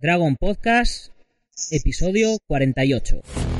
Dragon Podcast, episodio 48.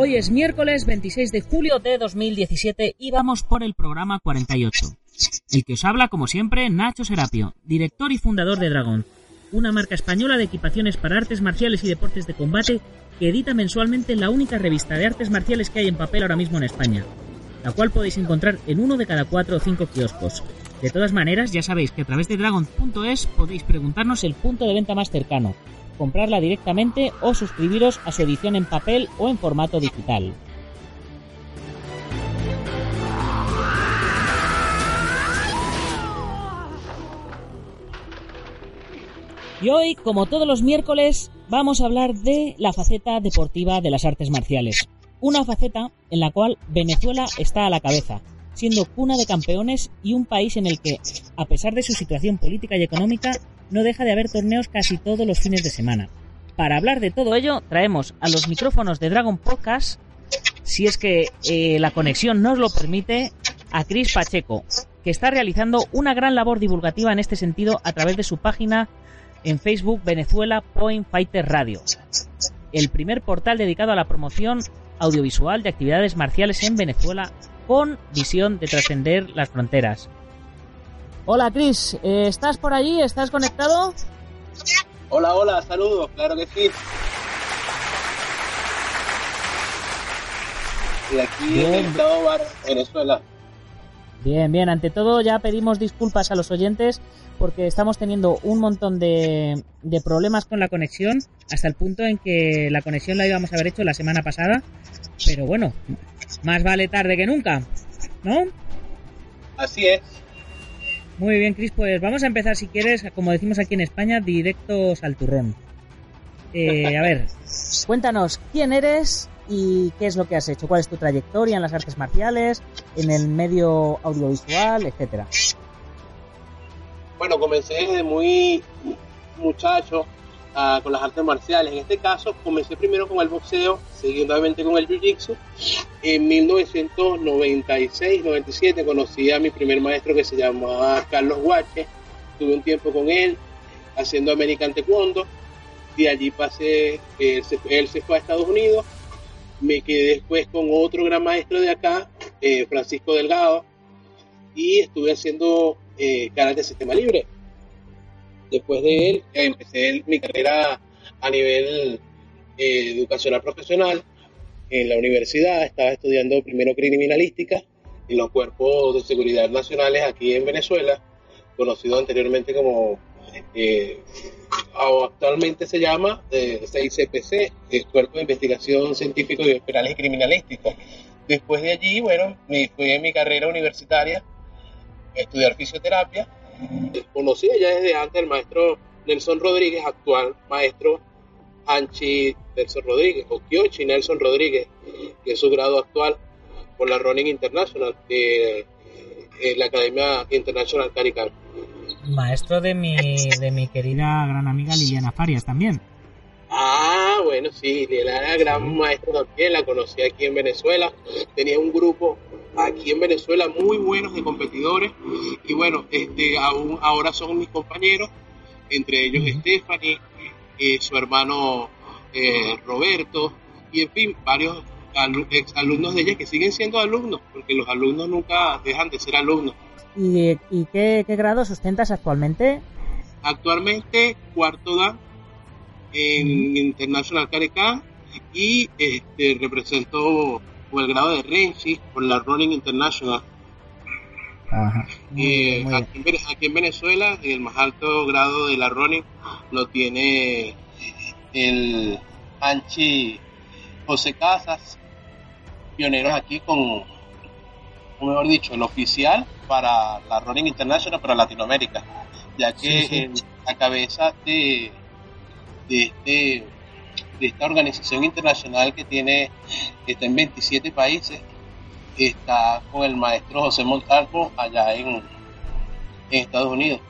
Hoy es miércoles 26 de julio de 2017 y vamos por el programa 48. El que os habla, como siempre, Nacho Serapio, director y fundador de Dragon, una marca española de equipaciones para artes marciales y deportes de combate que edita mensualmente la única revista de artes marciales que hay en papel ahora mismo en España, la cual podéis encontrar en uno de cada cuatro o cinco kioscos. De todas maneras, ya sabéis que a través de dragon.es podéis preguntarnos el punto de venta más cercano, comprarla directamente o suscribiros a su edición en papel o en formato digital. Y hoy, como todos los miércoles, vamos a hablar de la faceta deportiva de las artes marciales. Una faceta en la cual Venezuela está a la cabeza, siendo cuna de campeones y un país en el que, a pesar de su situación política y económica, no deja de haber torneos casi todos los fines de semana. Para hablar de todo ello, traemos a los micrófonos de Dragon Podcast, si es que eh, la conexión nos lo permite, a Chris Pacheco, que está realizando una gran labor divulgativa en este sentido a través de su página en Facebook Venezuela Point Fighter Radio, el primer portal dedicado a la promoción audiovisual de actividades marciales en Venezuela con visión de trascender las fronteras. Hola Chris, eh, ¿estás por allí? ¿Estás conectado? Hola, hola, saludos, claro que sí. Y aquí en el estado Bar, Venezuela. Bien, bien, ante todo ya pedimos disculpas a los oyentes porque estamos teniendo un montón de, de problemas con la conexión hasta el punto en que la conexión la íbamos a haber hecho la semana pasada, pero bueno, más vale tarde que nunca, ¿no? Así es. Muy bien, Cris, pues vamos a empezar, si quieres, como decimos aquí en España, directos al turrón. Eh, a ver, cuéntanos quién eres y qué es lo que has hecho, cuál es tu trayectoria en las artes marciales, en el medio audiovisual, etcétera. Bueno, comencé desde muy muchacho con las artes marciales. En este caso, comencé primero con el boxeo, seguidamente con el jiu-jitsu. En 1996-97 conocí a mi primer maestro que se llamaba Carlos Guache. Tuve un tiempo con él haciendo American Taekwondo. De allí pasé, él se, él se fue a Estados Unidos. Me quedé después con otro gran maestro de acá, eh, Francisco Delgado, y estuve haciendo eh, karate sistema libre. Después de él, empecé mi carrera a nivel eh, educacional profesional en la universidad. Estaba estudiando primero criminalística en los cuerpos de seguridad nacionales aquí en Venezuela, conocido anteriormente como, eh, actualmente se llama eh, CICPC, el Cuerpo de Investigación Científico de Penales y Criminalística. Después de allí, bueno, me fui en mi carrera universitaria a estudiar fisioterapia conocía ya desde antes al maestro Nelson Rodríguez, actual maestro Anchi Nelson Rodríguez, o Kyochi Nelson Rodríguez, que es su grado actual por la Running International, de, de la Academia International Carican. Maestro de mi, de mi querida gran amiga Liliana Farias también. Ah, bueno, sí, Liela era gran maestro también, la conocí aquí en Venezuela. Tenía un grupo aquí en Venezuela muy buenos de competidores y bueno, este, aún, ahora son mis compañeros, entre ellos Stephanie, eh, su hermano eh, Roberto y en fin, varios ex alumnos de ella que siguen siendo alumnos, porque los alumnos nunca dejan de ser alumnos. ¿Y, qué, grado sustentas actualmente? Actualmente cuarto dan en International Careca y este, represento el grado de Renzi por la Running International. Eh, aquí, en, Venezuela el más alto grado de la running lo tiene el Anchi José Casas, pioneros aquí con, mejor dicho, el oficial para la running international para Latinoamérica, ya que la cabeza de, de, este, de esta organización internacional que tiene que está en 27 países está con el maestro José Montalvo allá en, Estados Unidos.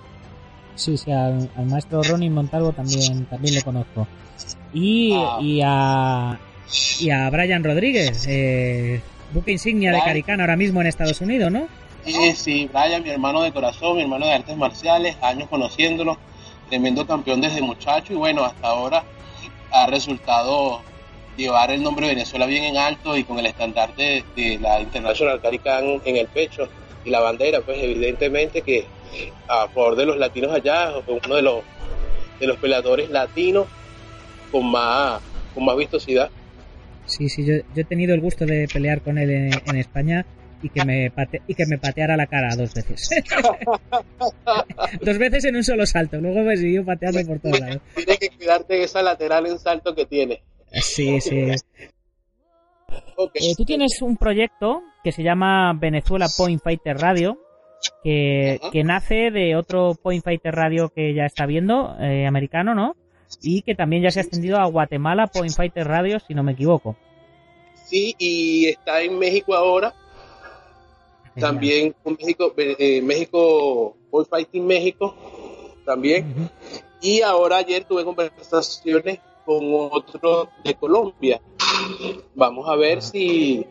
Sí, sí, al, maestro Ronnie Montalvo también, también lo conozco. Y, ah. y, a, y a Brian Rodríguez, eh, buque insignia de Caricana ahora mismo en Estados Unidos, ¿no? Sí, sí, Brian, mi hermano de corazón, mi hermano de artes marciales, años conociéndolo, tremendo campeón desde muchacho y bueno, hasta ahora ha resultado llevar el nombre de Venezuela bien en alto y con el estandarte de, la International Carican en el pecho y la bandera, pues evidentemente que a favor de los latinos allá, uno de los de los peleadores latinos con más con más vistosidad. Sí, sí, yo, he tenido el gusto de pelear con él en, España y que me y que me pateara la cara dos veces. dos veces en un solo salto, luego me siguió pateando por todos lados. Tienes que cuidarte de esa lateral en salto que tiene. Sí, sí. Eh, tú tienes un proyecto que se llama Venezuela Point Fighter Radio, que, nace de otro Point Fighter Radio que ya está viendo, eh, americano, ¿no? Y que también ya se ha extendido a Guatemala Point Fighter Radio, si no me equivoco. Sí, y está en México ahora. También con México, eh, México, Point Fighting México, también. Y ahora ayer tuve conversaciones con otro de Colombia. Vamos a ver si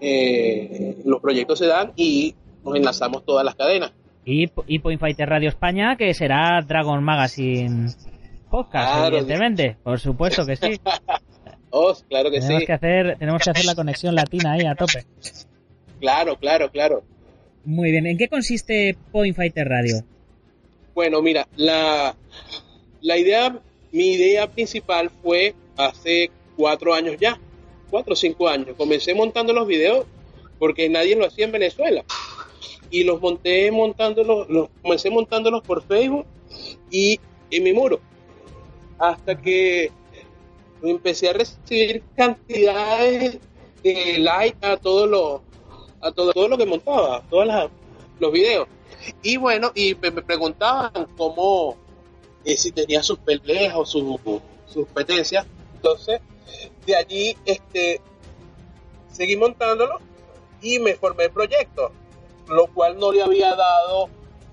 eh, los proyectos se dan y nos enlazamos todas las cadenas. Y, y Point Fighter Radio España, que será Dragon Magazine Podcast, evidentemente. Por supuesto que sí. oh, claro que tenemos sí. Que hacer, tenemos que hacer la conexión latina ahí a tope. Claro, claro, claro. Muy bien. ¿En qué consiste Point Fighter Radio? Bueno, mira, la, la idea mi idea principal fue hace cuatro años ya, cuatro o cinco años. Comencé montando los videos porque nadie lo hacía en Venezuela. Y los monté montándolos, los, comencé montándolos por Facebook y en mi muro. Hasta que empecé a recibir cantidades de likes a todo lo, a todo, todo lo que montaba, todos los videos. Y bueno, y me preguntaban cómo, si tenía sus peleas o sus, competencias. Entonces, de allí este, seguí montándolo y me formé el proyecto, lo cual no le había dado,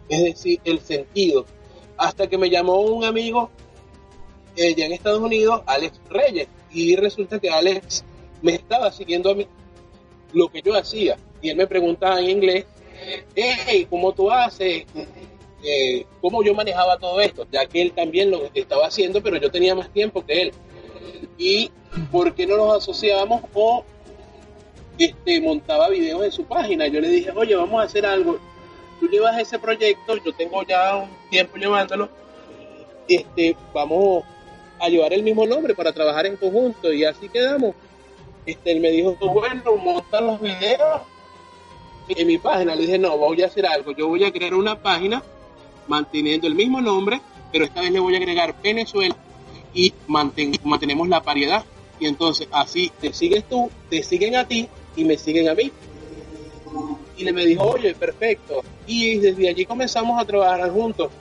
es decir, el sentido. Hasta que me llamó un amigo eh, ya en Estados Unidos, Alex Reyes, y resulta que Alex me estaba siguiendo a mí lo que yo hacía. Y él me preguntaba en inglés, hey, ¿cómo tú haces? eh, cómo yo manejaba todo esto, ya que él también lo estaba haciendo, pero yo tenía más tiempo que él. Y por qué no nos asociábamos o este, montaba videos en su página. Yo le dije, oye, vamos a hacer algo. Tú llevas ese proyecto, yo tengo ya un tiempo llevándolo. Este, vamos a llevar el mismo nombre para trabajar en conjunto y así quedamos. Este, él me dijo, bueno, monta los videos en mi página. Le dije, no, voy a hacer algo. Yo voy a crear una página manteniendo el mismo nombre, pero esta vez le voy a agregar Venezuela y mantenemos la variedad. Y entonces así te sigues tú, te siguen a ti y me siguen a mí. Y le me dijo, oye, perfecto. Y desde allí comenzamos a trabajar juntos.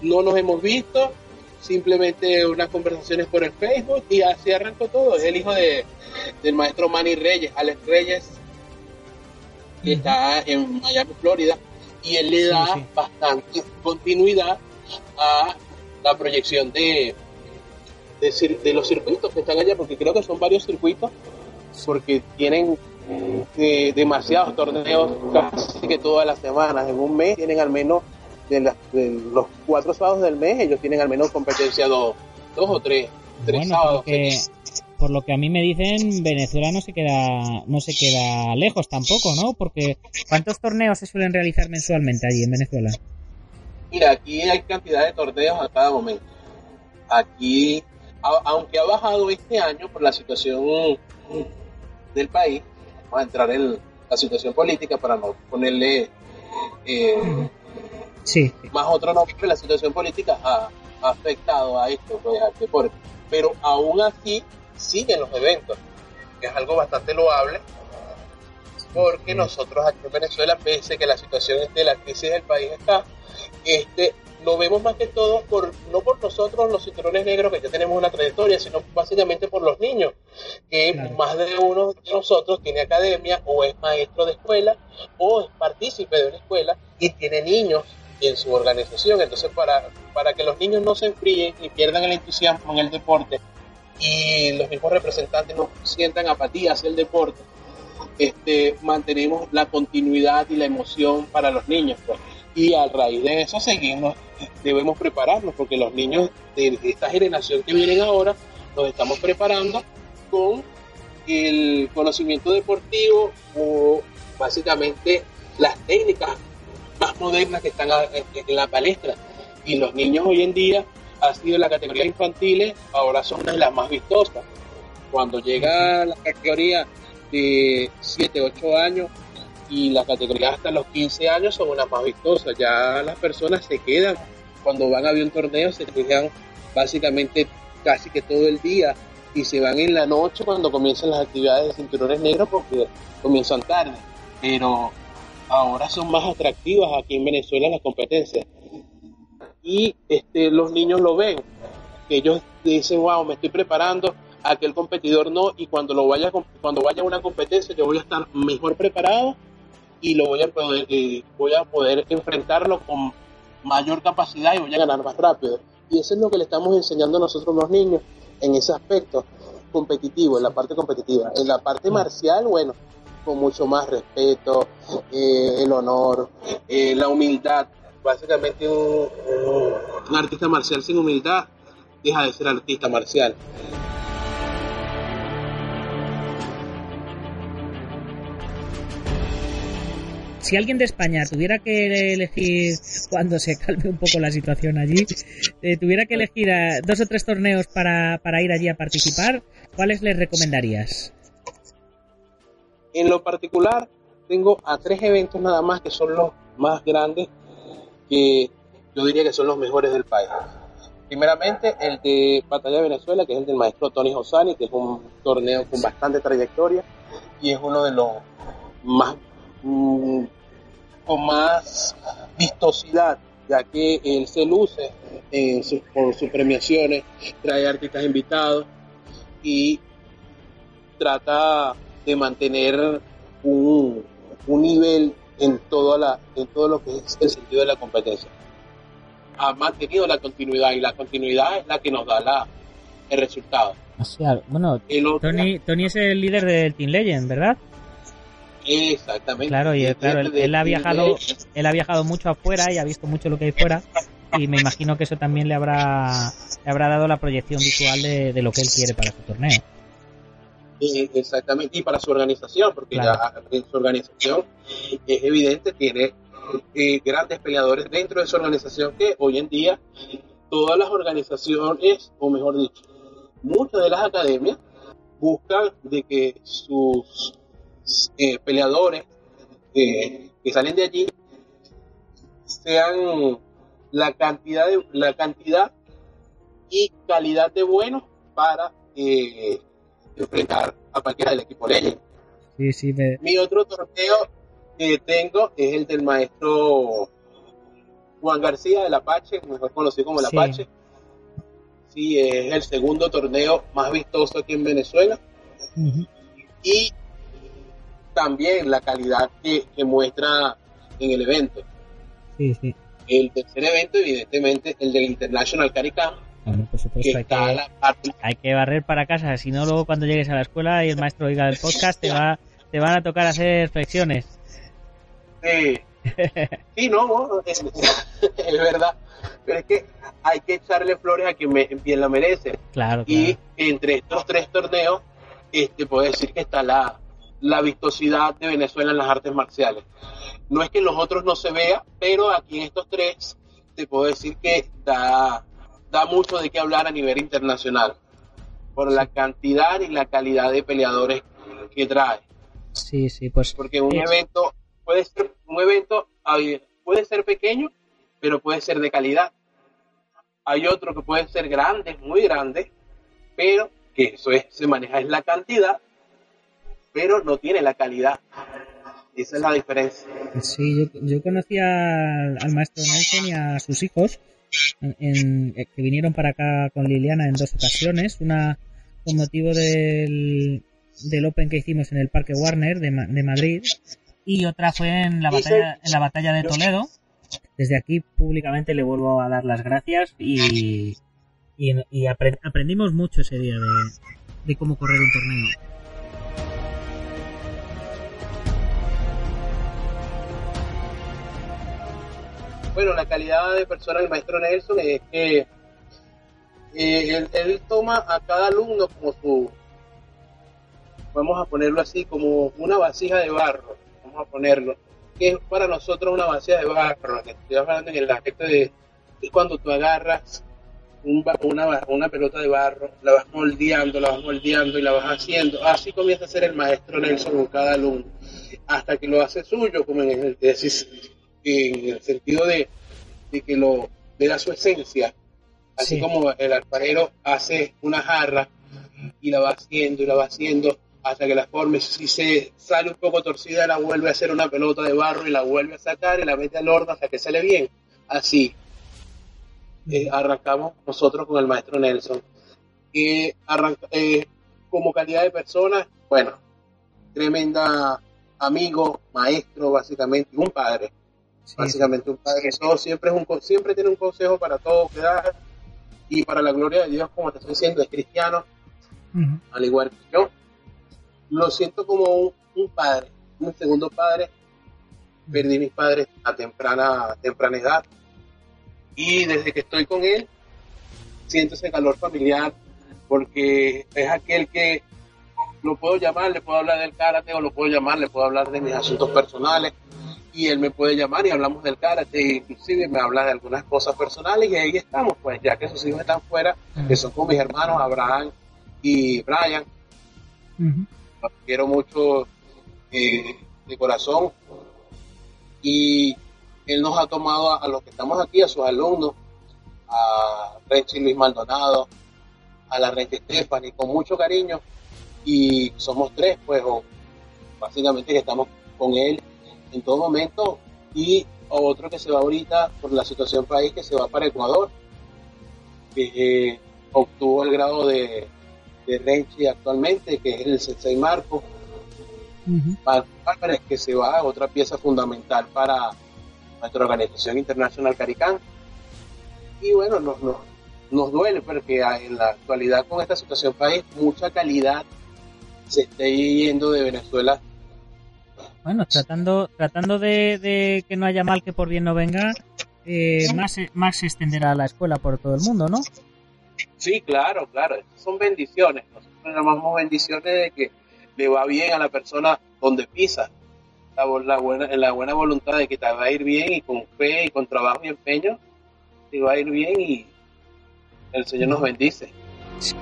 No nos hemos visto, simplemente unas conversaciones por el Facebook y así arrancó todo. Es el hijo de, del maestro Manny Reyes, Alex Reyes, que está en Miami, Florida y él le da bastante continuidad a la proyección de, de, los circuitos que están allá, porque creo que son varios circuitos, porque tienen eh, demasiados torneos casi que todas las semanas. En un mes tienen al menos, de, los cuatro sábados del mes, ellos tienen al menos competencia dos, dos o tres, tres sábados. Por lo que a mí me dicen, Venezuela no se queda no se queda lejos tampoco, ¿no? Porque ¿cuántos torneos se suelen realizar mensualmente allí en Venezuela? Mira, aquí hay cantidad de torneos a cada momento. Aquí, aunque ha bajado este año por la situación del país, vamos a entrar en la situación política para no ponerle eh, sí. más otro nombre, la situación política ha, afectado a esto, pues, al deporte. Pero aún así siguen los eventos, que es algo bastante loable, porque nosotros aquí en Venezuela, pese que la situación de la crisis del país está, este, lo vemos más que todo por, no por nosotros los cinturones negros que ya tenemos una trayectoria, sino básicamente por los niños, que más de uno de nosotros tiene academia o es maestro de escuela o es partícipe de una escuela y tiene niños en su organización. Entonces, para, para que los niños no se enfríen ni pierdan el entusiasmo en el deporte y los mismos representantes no sientan apatía hacia el deporte, este, mantenemos la continuidad y la emoción para los niños. Pues y a raíz de eso seguimos, debemos prepararnos porque los niños de esta generación que vienen ahora nos estamos preparando con el conocimiento deportivo o básicamente las técnicas más modernas que están en la palestra y los niños hoy en día ha sido la categoría infantiles ahora son de las más vistosas cuando llega la categoría de 7, 8 años y las categorías hasta los 15 años son unas más vistosas. Ya las personas se quedan, cuando van a ver un torneo, se quedan básicamente casi que todo el día y se van en la noche cuando comienzan las actividades de cinturones negros porque comienzan tarde. Pero ahora son más atractivas aquí en Venezuela las competencias. Y este, los niños lo ven, ellos dicen, wow, me estoy preparando, aquel competidor no, y cuando, lo vaya, cuando vaya a una competencia yo voy a estar mejor preparado y lo voy a poder, eh, voy a poder enfrentarlo con mayor capacidad y voy a ganar más rápido. Y eso es lo que le estamos enseñando a nosotros los niños en ese aspecto competitivo, en la parte competitiva. En la parte marcial, bueno, con mucho más respeto, eh, el honor, eh, la humildad. Básicamente un artista marcial sin humildad deja de ser artista marcial. si alguien de España tuviera que elegir, cuando se calme un poco la situación allí, eh, tuviera que elegir dos o tres torneos para, para ir allí a participar, ¿cuáles les recomendarías? En lo particular, tengo a tres eventos nada más que son los más grandes, que yo diría que son los mejores del país. Primeramente, el de Batalla de Venezuela, que es el del maestro Tony Josani, que es un torneo con bastante trayectoria y es uno de los más mm, con más vistosidad, ya que él se luce en con sus premiaciones, trae artistas invitados y trata de mantener un, un nivel en, toda la, en todo lo que es el sentido de la competencia. Ha mantenido la continuidad y la continuidad es la que nos da la, el resultado. O sea, bueno, Tony, Tony es el líder del Team Legend, ¿verdad? Exactamente. Claro, y claro, él, ha viajado, él ha viajado mucho afuera y ha visto mucho lo que hay fuera y me imagino que eso también le habrá, le habrá dado la proyección visual de, lo que él quiere para su torneo. Exactamente, y para su organización, porque ya en su organización es evidente, tiene eh, grandes peleadores dentro de su organización que hoy en día todas las organizaciones, o mejor dicho, muchas de las academias buscan de que sus eh, peleadores que salen de allí sean la cantidad de la cantidad y calidad de buenos para eh, enfrentar a cualquiera del equipo Legend. Mi otro torneo que tengo es el del maestro Juan García del Apache, mejor conocido como el Apache. Sí, es el segundo torneo más vistoso aquí en Venezuela. Y también la calidad que, muestra en el evento. Sí, sí. El tercer evento, evidentemente, el del International Caricam, Por supuesto, hay que, hay barrer para casa, si no luego cuando llegues a la escuela y el maestro oiga el podcast te va te van a tocar hacer flexiones. Sí, sí, no, es, es verdad. Pero es que hay que echarle flores a quien me- la merece. Claro, claro. Y entre estos tres torneos, este, puedo decir que está la, la vistosidad de Venezuela en las artes marciales. No es que en los otros no se vea, pero aquí en estos tres te puedo decir que da, da mucho de qué hablar a nivel internacional. Por la cantidad y la calidad de peleadores que trae. Sí, sí, pues Porque un evento puede ser un evento puede ser pequeño, pero puede ser de calidad. Hay otro que puede ser grande, muy grande, pero que eso es, se maneja es la cantidad, pero no tiene la calidad. Esa es la diferencia. Sí, yo, yo conocí al, al maestro Nelson y a sus hijos eh, que vinieron para acá con Liliana en dos ocasiones. Una con motivo del, del Open que hicimos en el Parque Warner de, de Madrid y otra fue en la batalla, en la batalla de Toledo. Desde aquí públicamente le vuelvo a dar las gracias y, y, y apre- aprendimos mucho ese día de, de cómo correr un torneo. Bueno, la calidad de persona del maestro Nelson es que eh, él, toma a cada alumno como su, vamos a ponerlo así, como una vasija de barro, vamos a ponerlo, que es para nosotros una vasija de barro, que estoy hablando en el aspecto de, es cuando tú agarras un una, una pelota de barro, la vas moldeando, la vas moldeando y la vas haciendo, así comienza a ser el maestro Nelson con cada alumno, hasta que lo hace suyo, como en el, decís, en el sentido de, de que lo le da su esencia, así Sí. como el alfarero hace una jarra y la va haciendo y la va haciendo hasta que la forme, si se sale un poco torcida, la vuelve a hacer una pelota de barro y la vuelve a sacar y la mete al horno hasta que sale bien. Así eh, arrancamos nosotros con el maestro Nelson. Eh, arranca- eh, como calidad de persona, bueno, tremenda amigo, maestro, básicamente, un padre Sí, básicamente un padre todo siempre es un siempre tiene un consejo para todo que dar y para la gloria de Dios como te estoy diciendo es cristiano al igual que yo. Lo siento como un, un padre un segundo padre. Perdí mis padres a temprana temprana edad. Y desde que estoy con él siento ese calor familiar porque es aquel que lo puedo llamar, le puedo hablar del karate o lo puedo llamar, le puedo hablar de mis asuntos personales y él me puede llamar y hablamos del karate, inclusive me habla de algunas cosas personales y ahí estamos, pues ya que sus hijos están fuera, que son con mis hermanos Abraham y Brian, los quiero mucho eh, de corazón. Y él nos ha tomado a, a los que estamos aquí, a sus alumnos, a Renchi Luis Maldonado, a la Renchi Stephanie, con mucho cariño. Y somos tres, pues, o básicamente que estamos con él en todo momento y otro que se va ahorita por la situación país que se va para Ecuador, que eh, obtuvo el grado de, de Renchi actualmente, que es el Sensei Marco, Ujú. Marco Álvarez, que se va, otra pieza fundamental para nuestra organización internacional Caricán. Y bueno, nos, nos, nos duele porque en la actualidad con esta situación país, mucha calidad se está yendo de Venezuela. Bueno, tratando, tratando de, de que no haya mal que por bien no venga, eh, más, se- más se extenderá la escuela por todo el mundo, ¿no? Sí, claro, claro, son bendiciones. Nosotros llamamos bendiciones de que le va bien a la persona donde pisa. La buena, la buena voluntad de que te va a ir bien y con fe y con trabajo y empeño, te va a ir bien y el Señor nos bendice. Sí.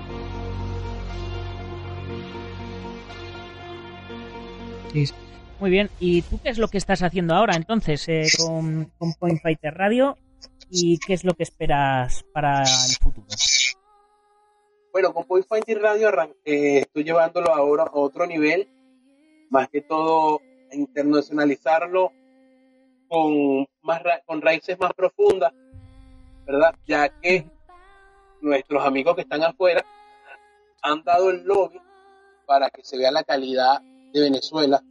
Muy bien. ¿Y tú qué es lo que estás haciendo ahora entonces eh, con, Point Fighter Radio? ¿Y qué es lo que esperas para el futuro? Bueno, con Point Fighting Radio eh, estoy llevándolo ahora a otro nivel, más que todo internacionalizarlo con, más ra- con raíces más profundas, ¿verdad? Ya que nuestros amigos que están afuera han dado el lobby para que se vea la calidad de Venezuela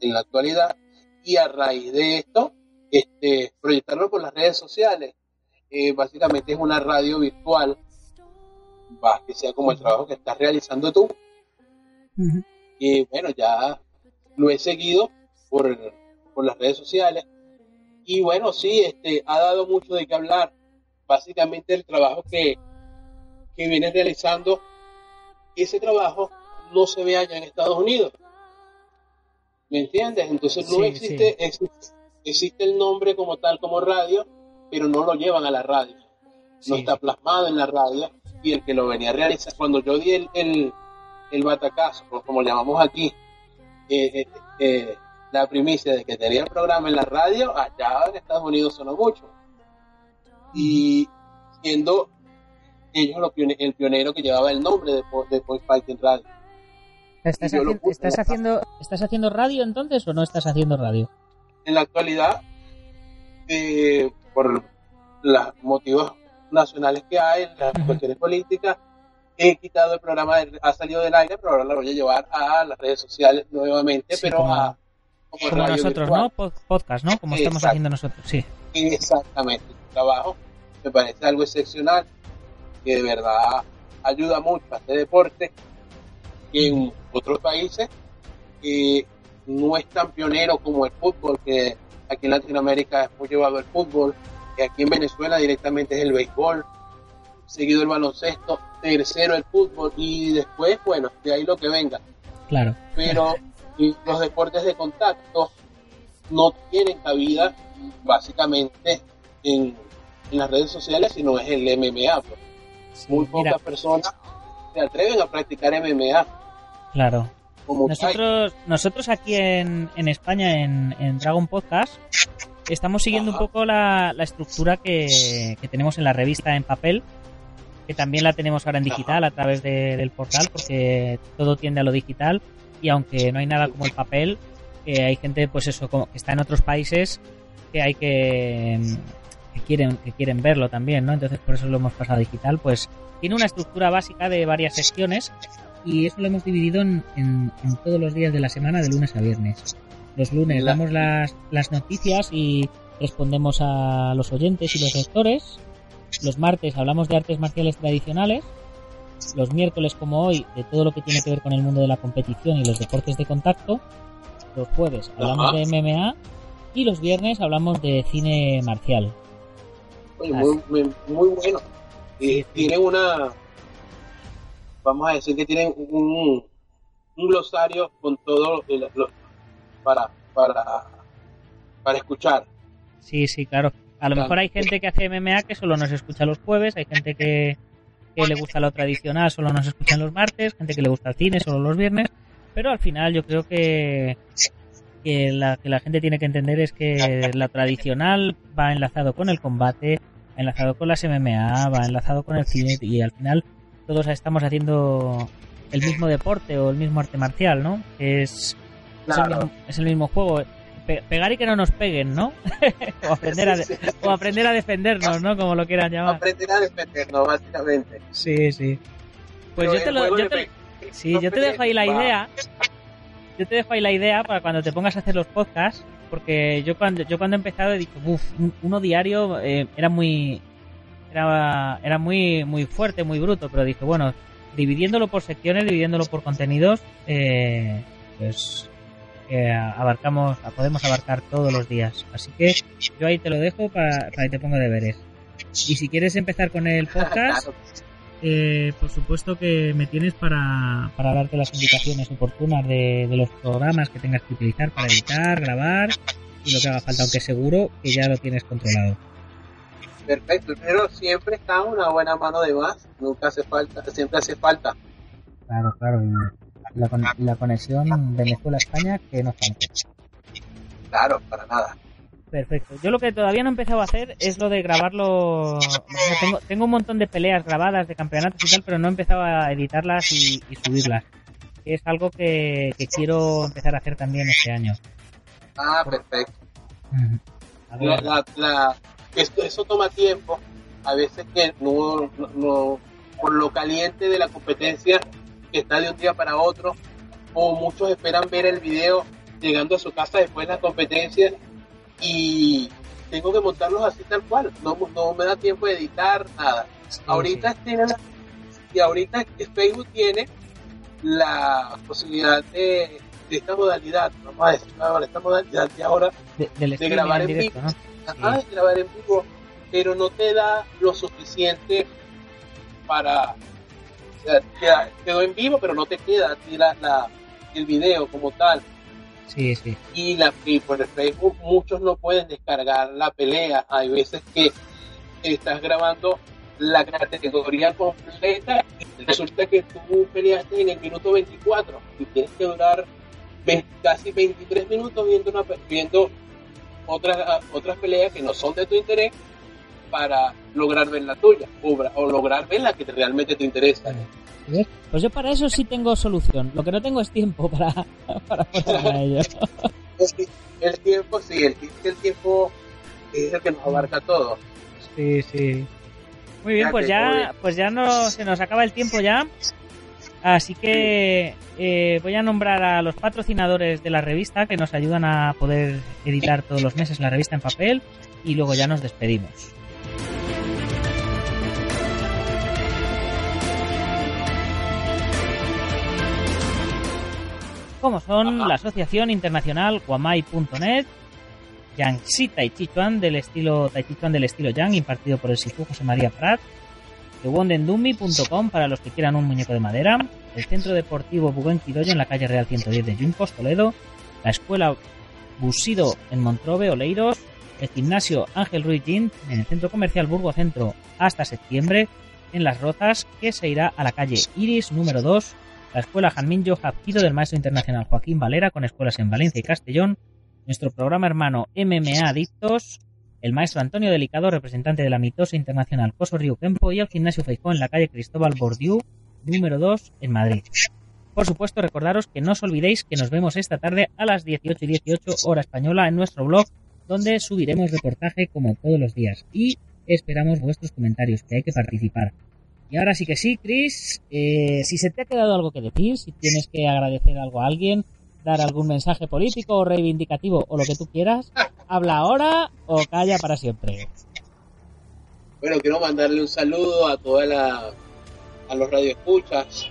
en la actualidad y a raíz de esto este, proyectarlo por las redes sociales. Eh, básicamente es una radio virtual vas que sea como el trabajo que estás realizando tú. Y bueno, ya lo he seguido por, por las redes sociales. Y bueno, sí, este, ha dado mucho de qué hablar. Básicamente el trabajo que, que viene realizando, ese trabajo no se ve allá en Estados Unidos. ¿Me entiendes? Entonces no existe, existe, el nombre como tal como radio, pero no lo llevan a la radio. No está plasmado en la radio y el que lo venía a realizar, cuando yo di el, el, el batacazo, como llamamos aquí, eh, eh, eh, la primicia de que tenía el programa en la radio, allá en Estados Unidos sonó mucho. Y siendo ellos el pionero que llevaba el nombre de, de Point Fighting Radio. ¿Estás, haciendo, ¿Estás haciendo radio entonces o no estás haciendo radio? En la actualidad, por los motivos nacionales que hay, las cuestiones políticas, he quitado el programa, ha salido del aire, pero ahora lo voy a llevar a las redes sociales nuevamente, pero como, a... Como, nosotros, ¿no? Podcast, ¿no? Como estamos haciendo nosotros, sí. Exactamente, el trabajo me parece algo excepcional, que de verdad ayuda mucho a este deporte, que en otros países que no es tan pionero como el fútbol, que aquí en Latinoamérica es muy llevado el fútbol, que aquí en Venezuela directamente es el béisbol, seguido el baloncesto, tercero el fútbol y después, bueno, de ahí lo que venga. Claro. Pero los deportes de contacto no tienen cabida básicamente en, las redes sociales, sino es el MMA. Pues. Muy pocas personas se atreven a practicar MMA. Claro. nosotros, nosotros aquí en, en España, en, en Dragon Podcast, estamos siguiendo un poco la, la estructura que, que, tenemos en la revista en papel, que también la tenemos ahora en digital a través del portal, porque todo tiende a lo digital y aunque no hay nada como el papel, que hay gente, pues eso, como que está en otros países que hay que, que quieren que quieren verlo también, ¿no? Entonces por eso lo hemos pasado a digital, pues tiene una estructura básica de varias secciones y eso lo hemos dividido en, en, todos los días de la semana, de lunes a viernes. Los lunes damos las, las noticias y respondemos a los oyentes y los lectores. Los martes hablamos de artes marciales tradicionales. Los miércoles, como hoy, de todo lo que tiene que ver con el mundo de la competición y los deportes de contacto. Los jueves hablamos de MMA. Y los viernes hablamos de cine marcial. muy, muy, bueno. Y tienen una. Vamos a decir que tienen un, un glosario con todo para, para, para escuchar. Sí, sí, claro. A lo mejor hay gente que hace MMA que solo nos escucha los jueves, hay gente que, le gusta lo tradicional, solo nos escucha los martes, gente que le gusta el cine, solo los viernes, pero al final yo creo que, que, la, que la gente tiene que entender es que la tradicional va enlazado con el combate, va enlazado con las MMA, va enlazado con el cine y al final todos estamos haciendo el mismo deporte o el mismo arte marcial, ¿no? Es, es el mismo juego pegar y que no nos peguen, ¿no? o, aprender a o aprender a defendernos, ¿no? Como lo quieran llamar. Aprender a defendernos, básicamente. Sí, sí. Pues yo te, lo, yo te, sí, yo te dejo ahí la idea. Yo te dejo ahí la idea para cuando te pongas a hacer los podcasts, porque yo cuando yo cuando he empezado he dicho, uff, uno diario eh, era muy era, era muy muy fuerte, muy bruto, pero dije, bueno, dividiéndolo por secciones, dividiéndolo por contenidos, eh, pues abarcamos, podemos abarcar todos los días. Así que yo ahí te lo dejo para, para que te ponga deberes. Y si quieres empezar con el podcast, eh, por supuesto que me tienes para, para darte las indicaciones oportunas de, de, los programas que tengas que utilizar para editar, grabar y lo que haga falta, aunque seguro que ya lo tienes controlado. Perfecto, pero siempre está una buena mano de más, nunca hace falta, siempre hace falta. Claro, claro la, la conexión Venezuela-España que no falta. Claro, para nada. Perfecto. Yo lo que todavía no he empezado a hacer es lo de grabarlo. tengo, tengo un montón de peleas grabadas de campeonatos y tal, pero no he empezado a editarlas y, subirlas. Es algo que, quiero empezar a hacer también este año. Ah, perfecto. Esto, eso toma tiempo. A veces que no, no, por lo caliente de la competencia que está de un día para otro, o muchos esperan ver el video llegando a su casa después de la competencia y tengo que montarlos así tal cual, no, no me da tiempo de editar nada. Ahorita Tienen, Y ahorita Facebook tiene la posibilidad de, de esta modalidad, vamos a decir ahora, esta modalidad de ahora De, grabar en directo, vivo. ¿no? Ajá, de grabar en vivo, pero no te da lo suficiente para. O sea, quedó en vivo, pero no te queda a ti la, la- el video como tal. Sí, sí. Y, la, y por el Facebook muchos no pueden descargar la pelea. Hay veces que estás grabando la categoría completa y resulta que tú peleaste en el minuto 24 y tienes que durar casi 23 minutos viendo, una, viendo otras, otras peleas que no son de tu interés para lograr ver la tuya o, lograr ver la que te- realmente te interesa. ¿Ves? Pues yo para eso sí tengo solución. Lo que no tengo es tiempo para, para ponerme a ello. El, el tiempo, sí, el, el tiempo es el que nos abarca todo. Sí, sí. Muy bien, pues ya, pues ya no, se nos acaba el tiempo ya. Así que eh, voy a nombrar a los patrocinadores de la revista que nos ayudan a poder editar todos los meses la revista en papel y luego ya nos despedimos. Como son Ajá. la Asociación Internacional Guamai.net, Yangxi Tai Chi Chuan del estilo Tai Chi Chuan del estilo Yang impartido por el Sifu José María Prat, de wondendumi.com para los que quieran un muñeco de madera, el Centro Deportivo Buguen Quidoyo en la calle Real 110 de Yuncos, Toledo, la Escuela Busido en Montrobe, Oleiros, el Gimnasio Ángel Ruiz Gin en el Centro Comercial Burgo Centro hasta septiembre, en Las Rozas, que se irá a la calle Iris número 2, la Escuela Janmin Hapkido del Maestro Internacional Joaquín Valera con escuelas en Valencia y Castellón, nuestro programa hermano MMA Adictos, el maestro Antonio Delicado, representante de la mitosa internacional Coso Río Kempo y el gimnasio Feijó en la calle Cristóbal Bordiú, número 2, en Madrid. Por supuesto, recordaros que no os olvidéis que nos vemos esta tarde a las 18 y 18 hora española en nuestro blog, donde subiremos reportaje como todos los días. Y esperamos vuestros comentarios, que hay que participar. Y ahora sí que sí, Chris, eh, si se te ha quedado algo que decir, si tienes que agradecer algo a alguien, dar algún mensaje político o reivindicativo o lo que tú quieras, habla ahora o calla para siempre. Bueno, quiero mandarle un saludo a toda la a los radioescuchas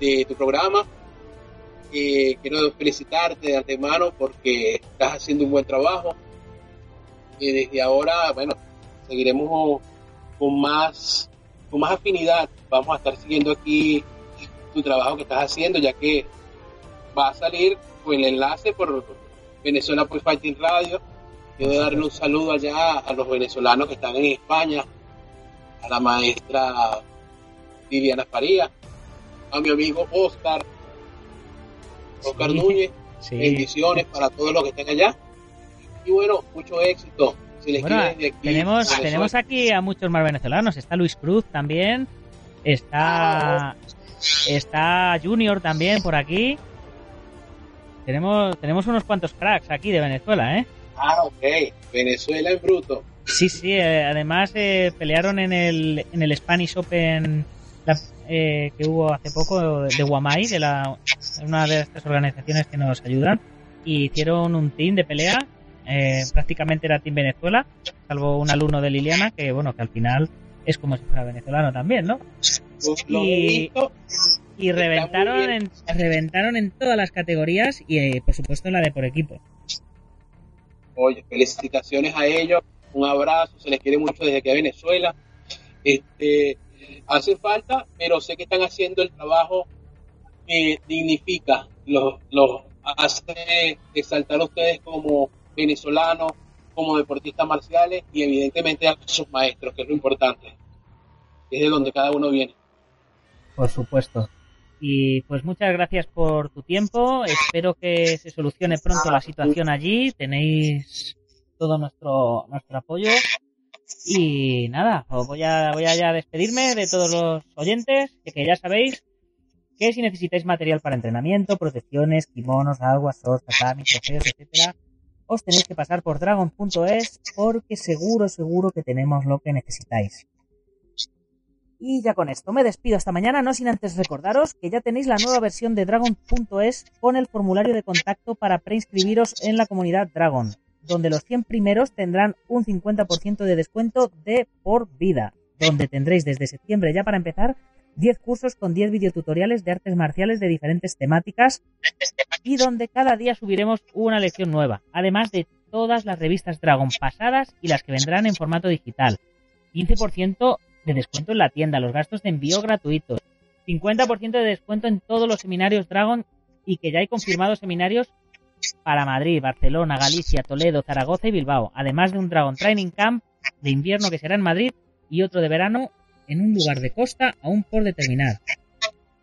de tu programa. Quiero felicitarte de antemano porque estás haciendo un buen trabajo. Y desde ahora, bueno, seguiremos con más con más afinidad. Vamos a estar siguiendo aquí tu trabajo que estás haciendo, ya que va a salir con el enlace por Venezuela por Fighting Radio. Quiero darle un saludo allá a los venezolanos que están en España, a la maestra Liliana Faría, a mi amigo Oscar, Oscar Sí. Núñez, Sí. bendiciones para todos los que estén allá. Y bueno, mucho éxito. Se les Bueno, aquí. tenemos, tenemos aquí a muchos más venezolanos. Está Luis Cruz también. Está, está Junior también por aquí. Tenemos, tenemos unos cuantos cracks aquí de Venezuela, ¿eh? Ah, ok. Venezuela en bruto. Sí, sí, eh, además eh, pelearon en el, en el Spanish Open la- eh, que hubo hace poco de Guamai, de la, una de estas organizaciones que nos ayudan, y hicieron un team de pelea, eh, prácticamente era Team Venezuela, salvo un alumno de Liliana, que bueno, que al final es como si fuera venezolano también, ¿no? Pues Lo Y- visto. Y reventaron en, reventaron en todas las categorías y eh, por supuesto en la de por equipo. Oye, felicitaciones a ellos, un abrazo, se les quiere mucho desde que Venezuela. Este, hace falta, pero sé que están haciendo el trabajo que dignifica, los, los hace exaltar a ustedes como venezolanos, como deportistas marciales y evidentemente a sus maestros, que es lo importante, es de donde cada uno viene. Por supuesto. Y pues muchas gracias por tu tiempo. Espero que se solucione pronto la situación allí. Tenéis todo nuestro nuestro apoyo. Y nada, os voy a voy a ya despedirme de todos los oyentes, que, que ya sabéis que si necesitáis material para entrenamiento, protecciones, kimonos, aguas, shorts, tatami, trofeos, etcétera, os tenéis que pasar por dragon.es porque seguro, seguro que tenemos lo que necesitáis. Y ya con esto me despido hasta mañana, no sin antes recordaros que ya tenéis la nueva versión de Dragon.es con el formulario de contacto para preinscribiros en la comunidad Dragon, donde los 100 primeros tendrán un 50% de descuento de por vida, donde tendréis desde septiembre ya para empezar 10 cursos con 10 videotutoriales de artes marciales de diferentes temáticas y donde cada día subiremos una lección nueva, además de todas las revistas Dragon pasadas y las que vendrán en formato digital. 15% de descuento en la tienda, los gastos de envío gratuitos, 50% de descuento en todos los seminarios Dragon y que ya hay confirmados seminarios para Madrid, Barcelona, Galicia, Toledo, Zaragoza y Bilbao, además de un Dragon Training Camp de invierno que será en Madrid y otro de verano en un lugar de costa aún por determinar.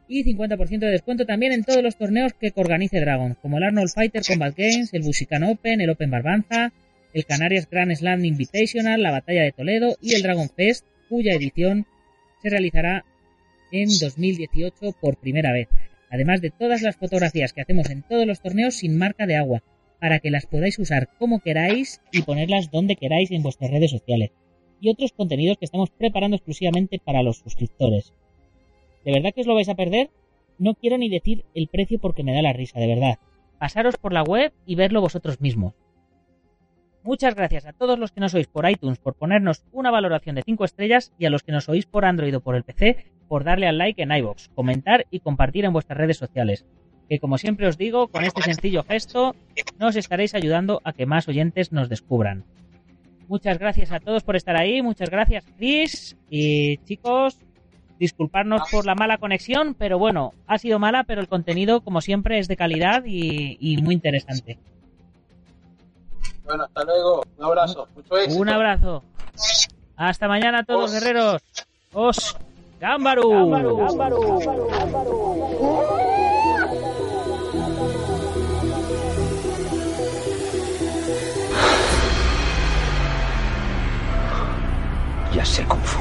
Y 50% de descuento también en todos los torneos que organice Dragon, como el Arnold Fighter Combat Games, el Busican Open, el Open Barbanza, el Canarias Grand Slam Invitational, la Batalla de Toledo y el Dragon Fest, cuya edición se realizará en 2018 por primera vez. Además de todas las fotografías que hacemos en todos los torneos sin marca de agua, para que las podáis usar como queráis y ponerlas donde queráis en vuestras redes sociales y otros contenidos que estamos preparando exclusivamente para los suscriptores. ¿De verdad que os lo vais a perder? No quiero ni decir el precio porque me da la risa, de verdad. Pasaros por la web y verlo vosotros mismos. Muchas gracias a todos los que nos oís por iTunes por ponernos una valoración de 5 estrellas y a los que nos oís por Android o por el PC por darle al like en iVoox, comentar y compartir en vuestras redes sociales. Que como siempre os digo, con este sencillo gesto nos estaréis ayudando a que más oyentes nos descubran. Muchas gracias a todos por estar ahí. Muchas gracias, Chris. Y chicos, disculparnos por la mala conexión, pero bueno, ha sido mala, pero el contenido, como siempre, es de calidad y, muy interesante. Bueno, hasta luego. Un abrazo. Mucho éxito. Un abrazo. Hasta mañana a todos, Os. guerreros. Os Gámbaru. Gámbaru. Gámbaru. Ya sé Kung Fu.